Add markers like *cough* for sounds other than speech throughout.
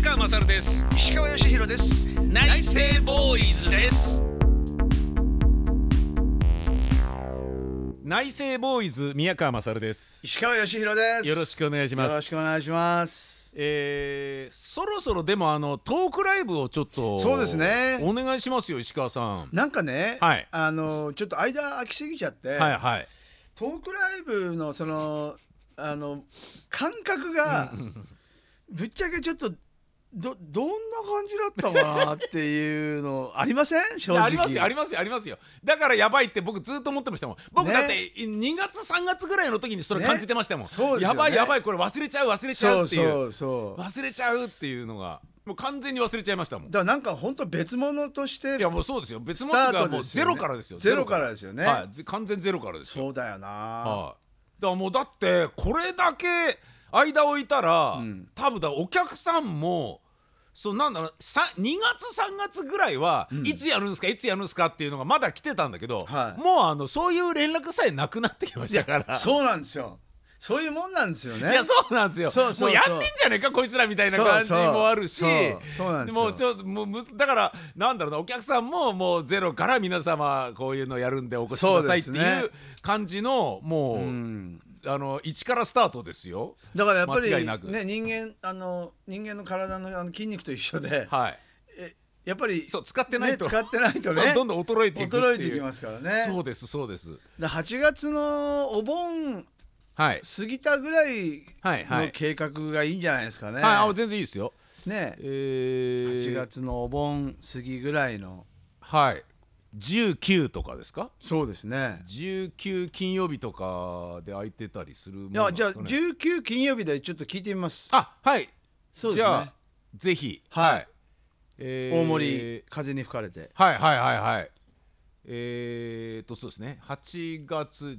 宮川勝です。石川義弘です。内政ボーイズです。内政ボーイズ宮川勝です。石川義弘です。よろしくお願いします。よろしくお願いします。えー、そろそろでもあのトークライブをちょっとそうですね。お願いしますよ石川さん。なんかね、はい。あのちょっと間空きすぎちゃって、はいはい。トークライブのそのあの感覚がぶっちゃけちょっとどどんな感じだったかなっていうのありません？正直ありますよ。ありますよ。ありますよ。だからやばいって僕ずっと思ってましたもん。僕ねだって2月3月ぐらいの時にそれ感じてましたもん、ね。ね。やばいやばいこれ忘れちゃう忘れちゃそううっていう。忘れちゃうっていうのがもう完全に忘れちゃいましたもん。だからなんか本当別物としていやもうそうですよ。別物がもうゼロからですよ。ゼロからですよね。はい。ぜ完全ゼロからですよ。そうだよな、はい。だからもうだってこれだけ間置いたら、ん。多分だお客さんもそうなんだろうさ2月3月ぐらいは、いつやるんですかいつやるんですかっていうのがまだ来てたんだけど、はい。もうあのそういう連絡さえなくなってきましたから。*laughs* そうなんですよ。そういうもんなんですよね。いやそうなんですよ。そうそうそう。もうやんねんじゃねえかこいつらみたいな感じもあるし。そうなんですよ。もうちょっともうだからなんだろうなお客さんももうゼロから皆様こういうのやるんでお越しくださいっていう感じのもう、うんあの一からスタートですよ。だからやっぱり間違いなく。ね人間あの人間の体のあの筋肉と一緒で、はい。えやっぱりそう使ってないと、ね使ってないとね *laughs* どんどん衰えていく衰えていきますからね。そうですそうです。で8月のお盆はい。過ぎたぐらいはいはい。の計画がいいんじゃないですかね、はいあ全然いいですよ。ね。えー、8月のお盆過ぎぐらいの。はい19とかですか？そうですね。19金曜日とかで空いてたりするもいのなやじゃあんですかね19金曜日でちょっと聞いてみます。あはい。そうですね。じゃあぜひ。はい。えー大森風に吹かれて。はいはいはいはい。えー、っとそうですね。8月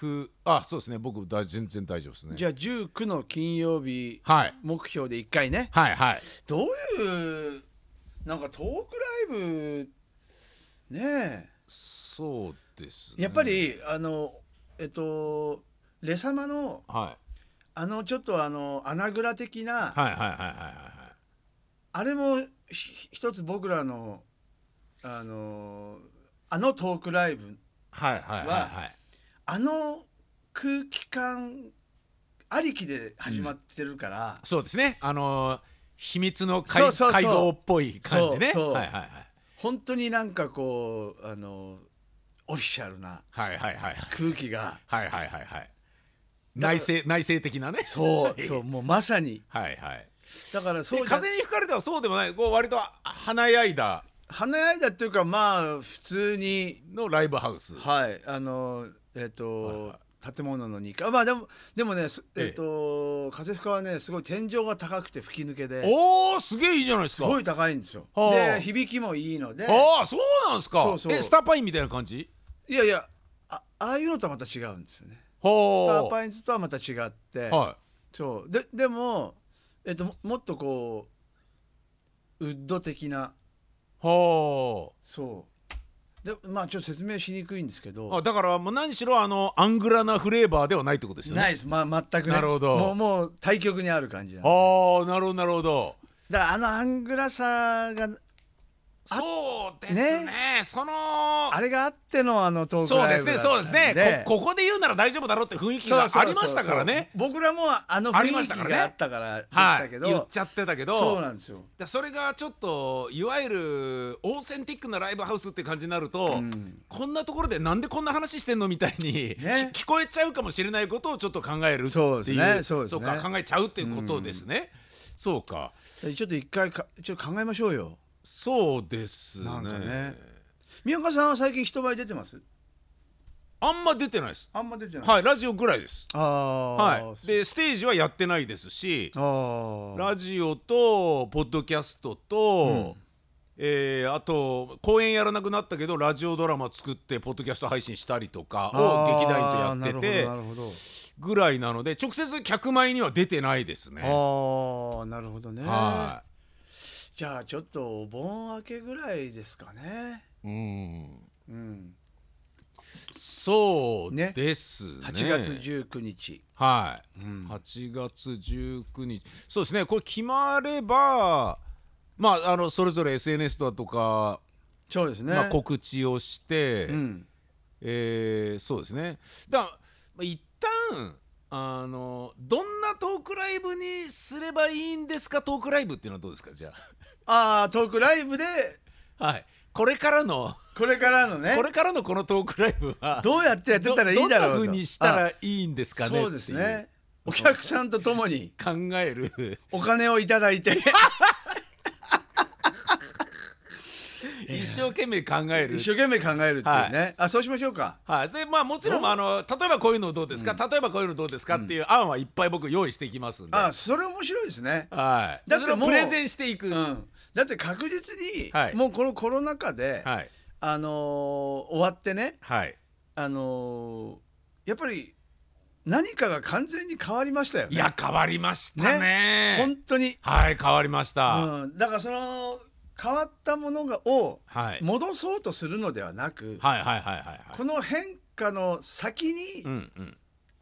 19あそうですね。僕だ全然大丈夫ですね。じゃあ19の金曜日はい。目標で1回ね。はいはい。どういうなんかトークライブねえ。そうですね。やっぱりあのえっとレ様のはい。あのちょっとあの穴蔵的な、はいはいはいはいはいあれもひ一つ僕らのあのあのトークライブはいはいはいはい。あの空気感ありきで始まってるから、そうですね。あのー秘密の会合っぽい感じね。そうそう。はいはいはい。本当になんかこうあのオフィシャルなはいはいはい空気が。はいはいはいはい。内政内政的なね。そう *laughs* そうもうまさに。はいはい。だからそそう風に吹かれてはそうでもない。こう割と華やいだ。華やいだっていうかまあ普通に。のライブハウス。はい。あのえっ、と、はいは建物の2階まあでもでもねすええ。えっ、と風吹かはねすごい天井が高くて吹き抜けで。おおすげえいいじゃないですか。すごい高いんですよ。はあ。で響きもいいので。ああそうなんですか。そうそう。えスターパインみたいな感じ？いやいやあああいうのとはまた違うんですよね。スタはーパインズとはまた違って、はそう。ででも、えっと、ももっとこうウッド的な。いはそうでまあちょっと説明しにくいんですけど。ああだからもう何しろあのアングラなフレーバーではないってことですよね。ないです、まあ、全くね。なるほど。もうもう対極にある感じなんで。ああなるほどなるほど。だからあのアングラさがそうですね。そのあれがあってのあのトークそうライブで。すねそうですね。こここで言うなら大丈夫だろうって雰囲気がありましたからね。僕らもあのあり雰囲気ましたからねがあったからでしはい。たけど、言っちゃってたけど。そうなんですよ。だそれがちょっといわゆるオーセンティックなライブハウスって感じになると、ん。こんなところでなんでこんな話してんのみたいに、ね。き聞こえちゃうかもしれないことをちょっと考えるっていう。そうですねそうですね。か考えちゃうっていうことですね、そうか。ちょっと一回かちょっと考えましょうよそうですね。なんかね。宮岡さんは最近人前出てます？あんま出てないです。あんま出てない、はいラジオぐらいです。ああはい。でステージはやってないですしラジオとポッドキャストと、えーあと公演やらなくなったけどラジオドラマ作ってポッドキャスト配信したりとかを劇団員とやっててぐらいなので直接客前には出てないですね。ああなるほどね。はじゃあちょっとお盆明けぐらいですかね。い、うん。うん。そうねですね。8月19日、はい、うん。8月19日。そうですね。これ決まればまああのそれぞれ SNS だとか、そうですね、まあ、告知をして、うん、えーそうですね。だまあ一旦あのどんなトークライブにすればいいんですか？トークライブっていうのはどうですか？じゃああトークライブであはい。これからのこれからのね。これからのこのトークライブはどうやってやってたらいいだろうと。どどんな風にしたらいいんですかねそうですね。お客さんと共に考える。お金をいただいて。*laughs* 一生懸命考える。一生懸命考えるっていうね、あそうしましょうか。はい、でまあもちろんあの例えばこういうのどうですか、例えばこういうのどうですか？っていう案はいっぱい僕用意していきますんで、あそれ面白いですね。はい、だってもうそれをプレゼンしていく、うんだって確実に、はい。もうこのコロナ禍で、はい。あのー終わってねはい。あのーやっぱり何かが完全に変わりましたよね。いや変わりましたね。本当に、はい変わりました、うん、だからその変わったものがをはい、戻そうとするのではなく、はいはいはいはいはい。この変化の先にうんうん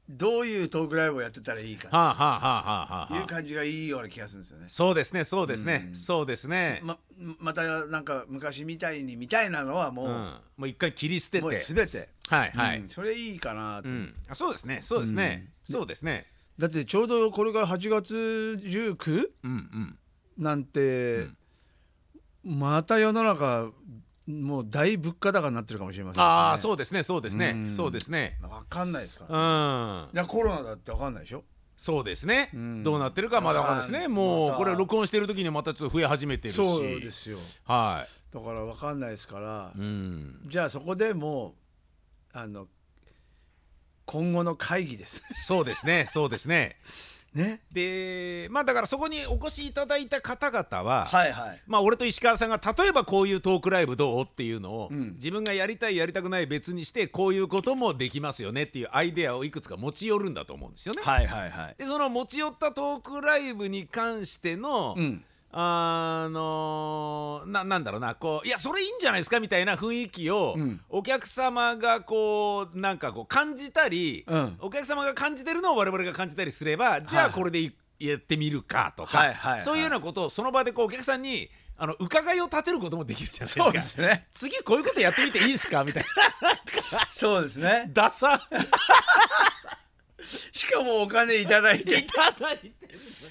どういうトークライブをやってたらいいかはあはあはあはいう感じがいいような気がするんですよね。そうですねそうですね、うん。そうですね、ままたなんか昔みたいにみたいなのはもう,、うん、もう一回切り捨てて。もう全て、はいはい、うん。それいいかなと、うん。あそうですね。そうですね、そうですね。だってちょうどこれから8月 19? うんうん。なんて、また世の中もう大物価高になってるかもしれません、ね、ああそうですねそうですね、うん。そうですね。分かんないですかうら、ん。いやコロナだって分かんないでしょ。そうですね、うん。どうなってるかまだわかんないですね。もうこれ録音してる時にまたちょっと増え始めてるし。そうですよ。はだから分かんないですから、いうん。じゃあそこでもうあの今後の会議です。そうですねそうですねね。でまあだからそこにお越しいただいた方々は、はいはい。まあ俺と石川さんが例えばこういうトークライブどう？っていうのを、うん。自分がやりたいやりたくない別にしてこういうこともできますよねっていうアイデアをいくつか持ち寄るんだと思うんですよね。はいはいはい。でその持ち寄ったトークライブに関しての、うんあのななんだろうなこういやそれいいんじゃないですかみたいな雰囲気を、うん。お客様がこうなんかこう感じたり、うん。お客様が感じてるのを我々が感じたりすればじゃはいあこれでいやってみるかとか、はいはいはい。そういうようなことをその場でこうお客さんにあの伺いを立てることもできるじゃないですか。そうですね。*laughs* 次こういうことやってみていいですかみたいな。そうですね。ダ *laughs* サしかもお金いただいて。いただいて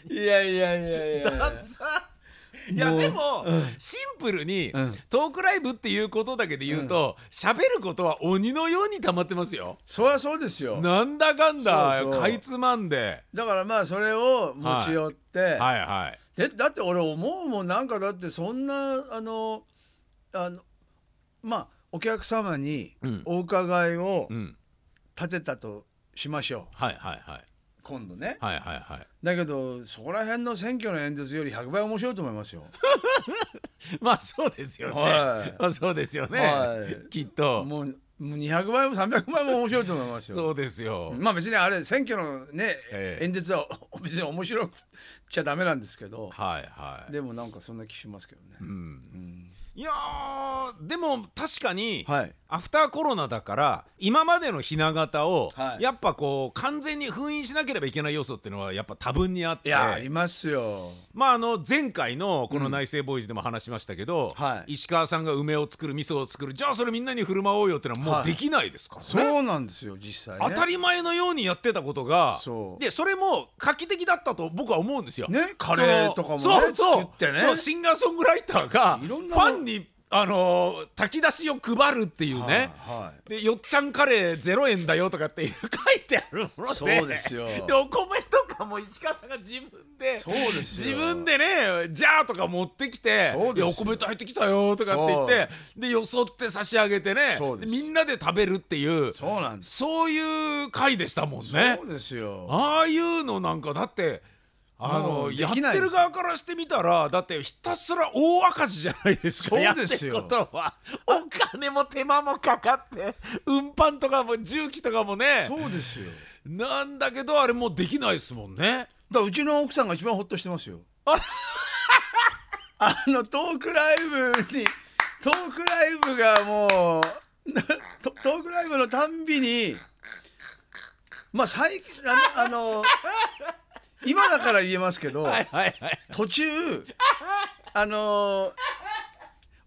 いやいやいやいや。ダサいやでも、うん。シンプルに、うん。トークライブっていうことだけで言うと喋、ることは鬼のように溜まってますよ。そりゃそうですよ。なんだかんだかいつまんで。だからまあそれを持ち寄って、はい。はい。でだって俺思うもんなんかだってそんなあのあのまあお客様にうん。お伺いをうん。立てたとしましょう。はい。はい。はい。今度ねはいはいはい。だけどそこら辺の選挙の演説より100倍面白いと思いますよ。まあそうですよね。はいまあそうですよね。はいきっと。もうもう200倍も300倍も面白いと思いますよ。そうですよ。まあ別にあれ選挙のね、ええ演説は *laughs* 別に面白くちゃダメなんですけど、はいはい。でもなんかそんな気しますけどね。うん。うんいやーでも確かに、はい。アフターコロナだから今までのひな形を、はい。やっぱこう完全に封印しなければいけない要素っていうのはやっぱ多分にあって。いやありますよ。まああの前回のこの内政ボーイズでも話しましたけど、はい。石川さんが梅を作る味噌を作るじゃあそれみんなに振る舞おうよってのはもはい。うできないですからね。そうなんですよ実際ね。当たり前のようにやってたことがそう。でそれも画期的だったと僕は思うんですよ。ねカレーとかもねそうそう。作ってね。そうシンガーソングライターがフいろんなもんァンにあのー炊き出しを配るっていうね、はいはい。でよっちゃんカレー0円だよとかって書いてあるもので。そうですよ。でお米とかも石川さんが自分でそうですよ。自分でねジャーとか持ってきてでお米と入ってきたよとかって言ってでよそって差し上げてねみんなで食べるっていうそうなんです。そういう回でしたもんね。そうですよ。ああいうのなんかだってあものやってる側からしてみたらだってひたすら大赤字じゃないですか。そうですよやってることはお金も手間もかかって運搬とかも重機とかもね。そうですよ。なんだけどあれもうできないですもんね。だからうちの奥さんが一番ホッとしてますよ。*laughs* あのトークライブにトークライブがもうトトークライブのたんびにまあ最近あのあの今だから言えますけど、*laughs* はいはいはい。途中あの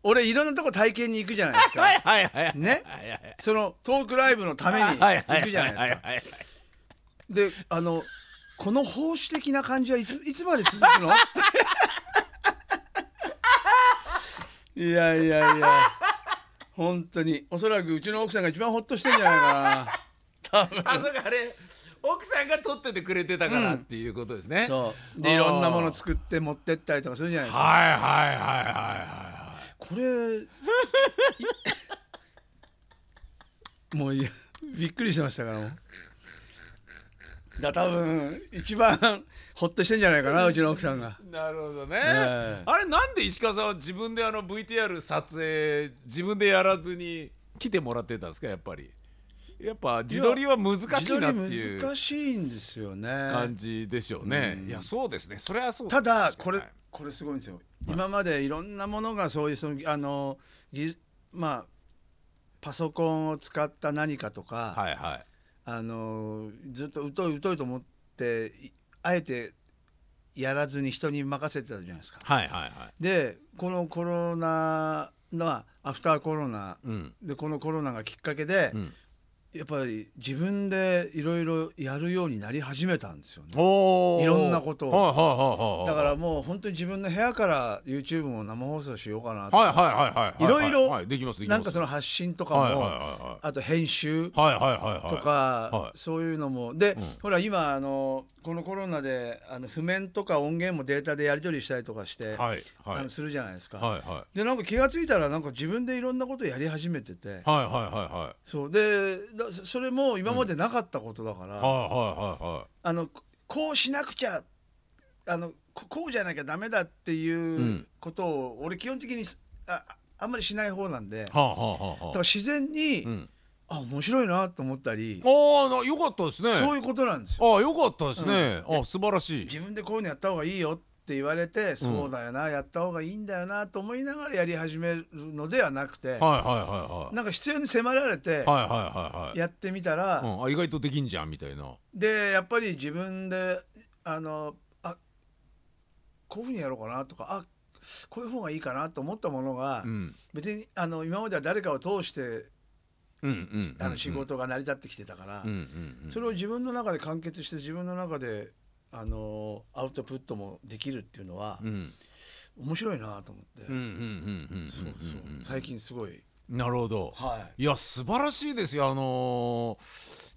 俺いろんなとこ体験に行くじゃないですか、はいはいはいね？はいはいそのトークライブのためにはいはい行くじゃないですか。はいはいはい。であのこの奉仕的な感じはいついつまで続くの？いやいやいや。本当に。おそらくうちの奥さんが一番ホッとしてんじゃないかな。多分。あそうかあれ奥さんが撮っててくれてたからっていうことですね、そう。でいろんなもの作って持ってったりとかするじゃないですか。はいはいはいはいはこれい *laughs* もういや。びっくりしましたから。もうだ多分一番ほっとしてんじゃないかなうちの奥さんが。いなるほどね、ええ。あれなんで石川さんは自分であの VTR 撮影自分でやらずに来てもらってたんですかやっぱり？やっぱ自撮りは難しいなっていうり難しいんですよね。感じでしょうね、いやそうですね。それはそうただこれはいこれすごいんですよ。今までいろんなものがそういうそのあのぎまあパソコンを使った何かとか、はいはい。あのずっと疎い疎いと思っていあえてやらずに人に任せてたじゃないですか。はいはいはい。でこのコロナのアフターコロナ。うん。でこのコロナがきっかけで、うんやっぱり自分でいろいろやるようになり始めたんですよね。いろんなことを。はいはいはいはいだからもう本当に自分の部屋から YouTube も生放送しようかなとはいはいはいはいいろい。ろはいできますできます。なんかその発信とかも、はいはいはあと編集いはいはいはいはい。そういうのも。で、ん。ほら今あのこのコロナであの譜面とか音源もデータでやり取りしたりとかして、はいはい。あのするじゃないですか。はいはい。でなんか気が付いたらなんか自分でいろんなことやり始めてて、はいはいはいはい。そう。でだそれも今までなかったことだから、はいはいはいあのここうしなくちゃあのここうじゃなきゃダメだっていうん。ことを、俺基本的にああんまりしない方なんで、だかはあはあはあ。はら自然に、うん。あ面白いなと思ったり、ああなよかったですね。そういうことなんですよ。ああよかったですね、あ素晴らしい。自分でこういうのやった方がいいよって言われて、そうだよなやった方がいいんだよなと思いながらやり始めるのではなくて、はいはいはいはい。なんか必要に迫られてやってみたら、うん、あ意外とできんじゃんみたいな。でやっぱり自分であのあこういうふうにやろうかなとかあこういう方がいいかなと思ったものが、うん。別にあの今までは誰かを通して仕事が成り立ってきてたから、うんうんうん。それを自分の中で完結して自分の中であのアウトプットもできるっていうのはうん。面白いなと思って、最近すごい、なるほど。はい。いや素晴らしいですよ。あの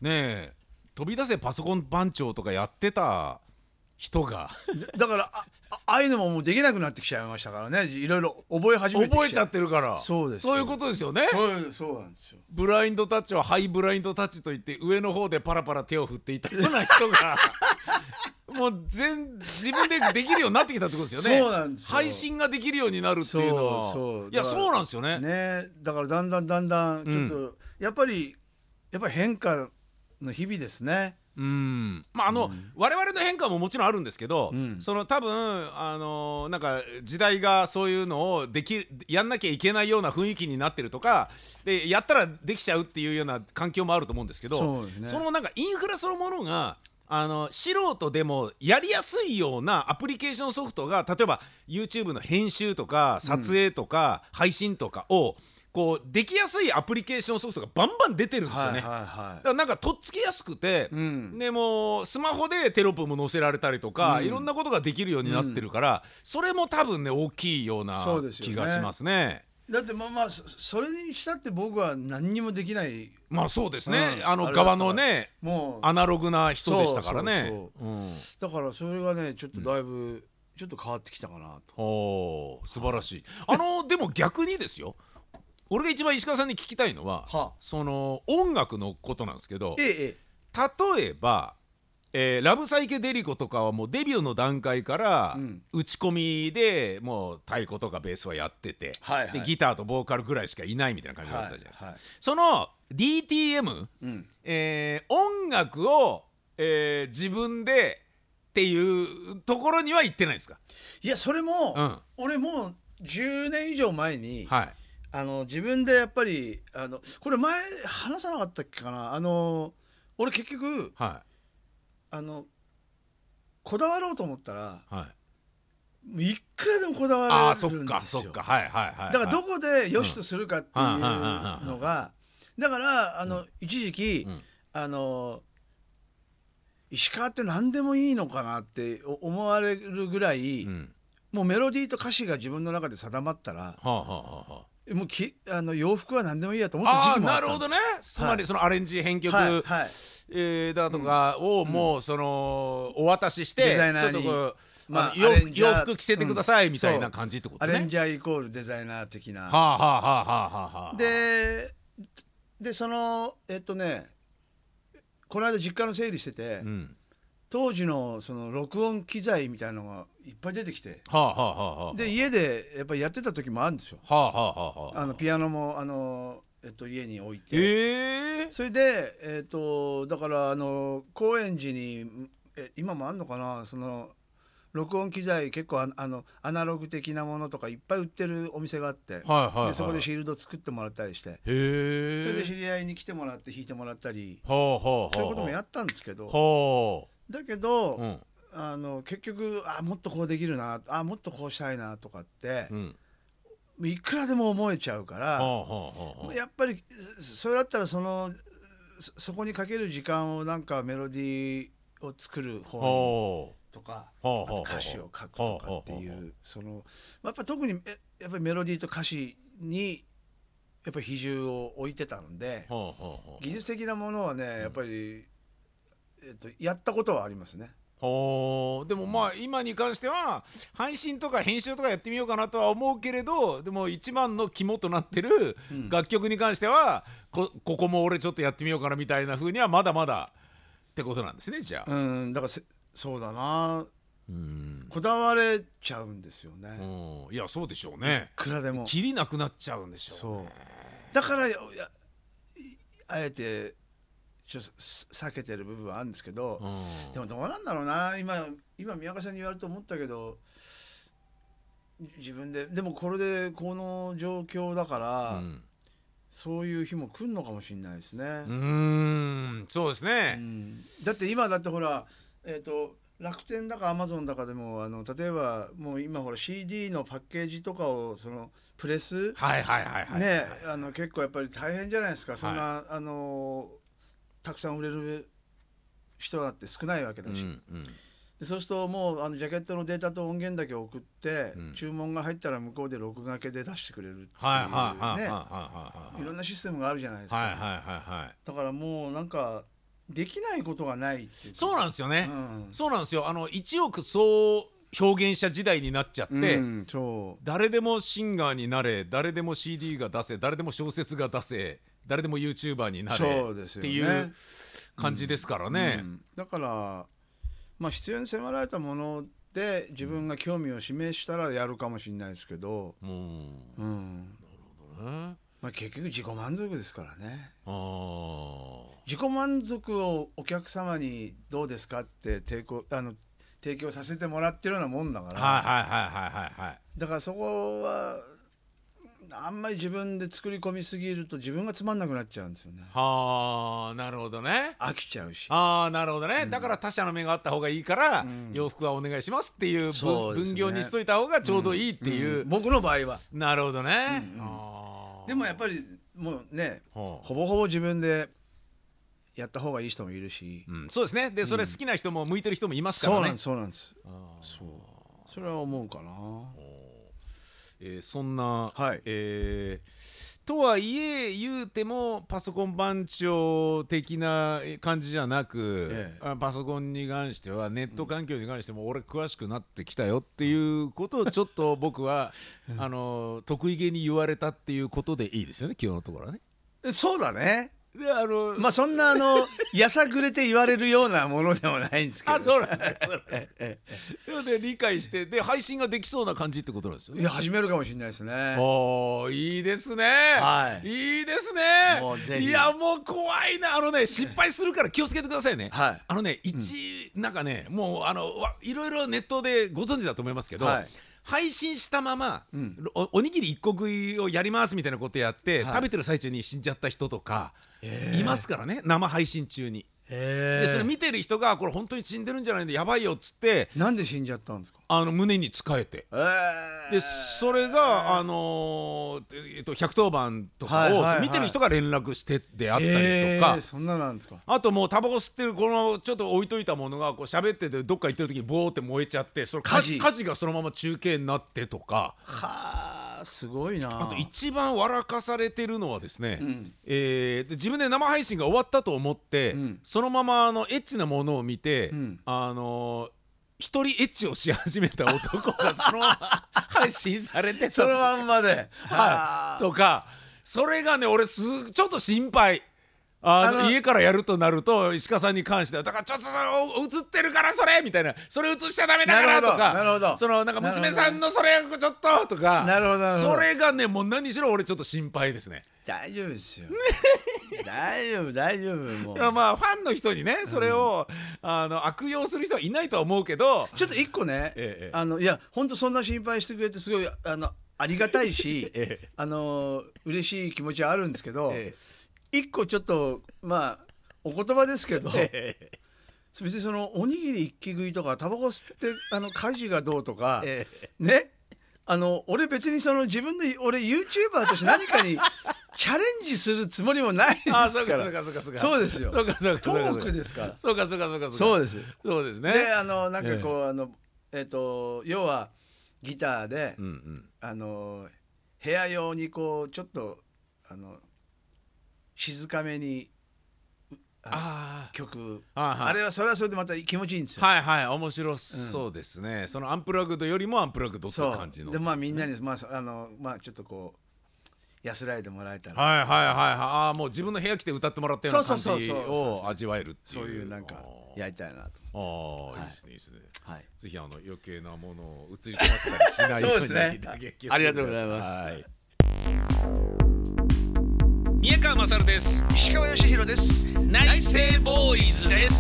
ーねえ飛び出せパソコン番長とかやってた人が。だからああいうのももうできなくなってきちゃいましたからね。いろいろ覚え始めてき覚えちゃってるから。そうですそういうことですよね。そうそうなんですよ。ブラインドタッチをハイブラインドタッチといって上の方でパラパラ手を振っていたような人が *laughs* もう全自分でできるようになってきたってことですよね。そうなんですよ。配信ができるようになるっていうのは。そういやそうなんですよね。ねだからだんだんだんだんちょっと、やっぱりやっぱり変化の日々ですねうん。まああの、我々の変化ももちろんあるんですけど、うん。その多分あのなんか時代がそういうのをできやんなきゃいけないような雰囲気になってるとかでやったらできちゃうっていうような環境もあると思うんですけどそすね。のなんかインフラそのものがあの素人でもやりやすいようなアプリケーションソフトが例えば YouTube の編集とか撮影とか配信とかをこうできやすいアプリケーションソフトがバンバン出てるんですよね。はいはいだかはらなんかとっつきやすくて、うん。でもうスマホでテロップも載せられたりとか、うん。いろんなことができるようになってるから、それも多分ね大きいような気がしますね。いだってまあまあそそれにしたって僕は何にもできない。まあそうですね、うん。あの側のねもう。アナログな人でしたからね。だからそれがねちょっとだいぶ、ちょっと変わってきたかなと。おー素晴らしい。あのでも逆にですよ俺が一番石川さんに聞きたいのは、はあ。その音楽のことなんですけどええ例えば、えーラブサイケデリコとかはもうデビューの段階からうん。打ち込みでもう太鼓とかベースはやってて、はいはい。でギターとボーカルぐらいしかいないみたいな感じだったじゃないですか。はいはいその DTM、うん。えー音楽を、えー自分でっていうところには行ってないですか、いやそれも、うん。俺もう10年以上前に、はいあの自分でやっぱりあのこれ前話さなかったっけかな？あの俺結局はあのこだわろうと思ったらい。はいいくらでもこだあわれるんですよ。かそっか。はいはいはいだからどこで良しとするかっていうのがだからあの一時期うん。あの石川って何でもいいのかなってお思われるぐらいうん。もうメロディーと歌詞が自分の中で定まったらはあはあはあはあもうきあの洋服は何でもいいやと思った時期もあったんです。なるほどね。つまりそのアレンジ編曲、はいはい。えーだとかをもうそのお渡ししてちょっとこう、まあ洋洋服着せてくださいみたいな感じってことね。アレンジャーイコールデザイナー的な。はあはあはあはあはあはあ。ででそのえっとねこの間実家の整理してて、うん、当時のその録音機材みたいなのがいっぱい出てきてはあはあはあはあ。で家でやっぱりやってた時もあるんですよはあはあはあはあ。あのピアノもあの、えっと、家に置いて、ええそれでえっとだからあの高円寺にえ今もあんのかな？その録音機材結構ああのアナログ的なものとかいっぱい売ってるお店があって、はいはいはい。でそこでシールド作ってもらったりして。それで知り合いに来てもらって弾いてもらったり、はあはあはあ。そういうこともやったんですけど、はだけど、あ。うんあの結局あもっとこうできるなあもっとこうしたいなとかってう、ん。いくらでも思えちゃうから。やっぱりそれだったらそのそそこにかける時間をなんかメロディーを作る方とかあと歌詞を書くとかっていうそのやっぱ特にえやっぱりメロディーと歌詞にやっぱり比重を置いてたので。技術的なものはねやっぱり、えっと、やったことはありますね。おーでもまあ今に関しては配信とか編集とかやってみようかなとは思うけれどでも一番の肝となってるうん楽曲に関してはこここも俺ちょっとやってみようかなみたいな風にはまだまだってことなんですねじゃあ。うんだからせそうだなうんこだわれちゃうんですよね。うんいやそうでしょうね。いくらでもきりなくなっちゃうんでしょうそうね。だからあえてちょっとす避けてる部分はあるんですけど、うん。でもどうなんだろうな。今今宮川さんに言われると思ったけど自分ででもこれでこの状況だから、うん。そういう日も来るのかもしれないですね。うーん。そうですうね。ん。だって今だってほらえっ、と楽天だかアマゾンだかでもあの例えばもう今ほら CD のパッケージとかをそのプレスはいはいはいはい。ねあの結構やっぱり大変じゃないですか。そんな、あのたくさん売れる人だって少ないわけだし、うんうん。でそうするともうあのジャケットのデータと音源だけ送って、うん。注文が入ったら向こうで録画けで出してくれるっていうね。はいはいいろんなシステムがあるじゃないですか、はいはい。だからもうなんかできないことがないそうなんですよね。うん。そうなんですよ。あの一億総表現者時代になっちゃって、うんそう。誰でもシンガーになれ誰でも CD が出せ誰でも小説が出せ誰でも YouTuber になれっていう感じですからね。うん。だからまあ必要に迫られたもので自分が興味を示したらやるかもしれないですけど、もう。うん。ね。まあ、結局自己満足ですからね。自己満足をお客様にどうですかって提供あの提供させてもらってるようなもんだから、はいはいはいはいはいはい。だからそこはあんまり自分で作り込みすぎると自分がつまんなくなっちゃうんですよね。はあなるほどね。飽きちゃうし。ああなるほどね、だから他者の目があった方がいいから、ん。洋服はお願いしますっていうそうね。分分業にしといた方がちょうどいいっていう、ん。僕の場合は。なるほどね、うんうん。でもやっぱりもうねはあほぼほぼ自分でやった方がいい人もいるし、うん、そうですね。でそれ好きな人も向いてる人もいますかそうらねなんですそうなんです。そう。それは思うかなえーそんな、はい。えーとはいえ言うてもパソコン番長的な感じじゃなく、ええ。あパソコンに関してはネット環境に関しても俺詳しくなってきたよっていうことをちょっと僕は *laughs* あの得意げに言われたっていうことでいいですよね今日のところはね。そうだねであのまあそんなあの *laughs* やさぐれて言われるようなものでもないんですけど。あそうなんですよそうなんで理解してで配信ができそうな感じってことなんですよね。えいや始めるかもしれないですね。おーいいですね、はい。いいですね。いやもう怖いな。あのね失敗するから気をつけてくださいね、はい。あのね一、なんかねもうあのわいろいろネットでご存知だと思いますけど、はい配信したまま、うん。おおにぎり1個食いをやりますみたいなことやって、はい。食べてる最中に死んじゃった人とか、へー。いますからね。生配信中に。へでそれ見てる人がこれ本当に死んでるんじゃないんでやばいよっつってなんで死んじゃったんですか？あの胸に使えて。えー。でそれが、あのーえっと、110番とかを見てる人が連絡してであったりとか、えーそんななんですか？あともうタバコ吸ってるこのちょっと置いといたものがこう喋っててどっか行ってる時にボーって燃えちゃってそれ火火事。火事がそのまま中継になってとか。はあすごいな。あと一番笑かされてるのはですね、うん。えーで自分で生配信が終わったと思って、うん。そのままあのエッチなものを見て、うん。あのー一人エッチをし始めた男がそのまま *laughs* 配信されてた。そのまんまで。はい、とかそれがね俺すちょっと心配あ家からやるとなると石川さんに関してはだからちょっとお映ってるからそれ！みたいな。それ映しちゃダメだから！とかなるほどなるほど。そのなんか娘さんのそれちょっと！とか。なるほどなるほど。それがねもう何しろ俺ちょっと心配ですね。大丈夫ですよ。大丈夫大丈夫もう。まあファンの人にねそれを、あの悪用する人はいないとは思うけど。ちょっと一個ね、ええあのいや本当そんな心配してくれてすごいあのありがたいし、*laughs* ええ。あの嬉しい気持ちはあるんですけど、え一個ちょっとまあお言葉ですけど、え *laughs* え別にそのおにぎり一気食いとかタバコ吸ってあの家事がどうとか、えねあの俺別にその自分で俺 YouTuber として何かに *laughs* チャレンジするつもりもないですかあそうからそうかそうかそうか。そうですよ。そうかそうかトそうか。ークですから。そうかそうかそうかそうですそうですね。であのなんかこう、あのえっ、と要はギターで、うんうん。あの部屋用にこうちょっとあの静かめにうあのあ曲。あはいあれはそれはそれでまた気持ちいいんですよ。はいはい面白そうですね、そのアンプラグドよりもアンプラグドってそ感じのうでまあみんなにまああのまあちょっとこう安らいでもらえたら、はいはいはいはい。ああもう自分の部屋来て歌ってもらったような感じを味わえるっていう。そういうなんかやりたいなと。ああ、はい。いいですねいいですね。はい。ぜひあの余計なものを映り込ませたりしないようにそうですね。ありがとうございます。はい宮川勝です石川義弘です。内政ボーイズです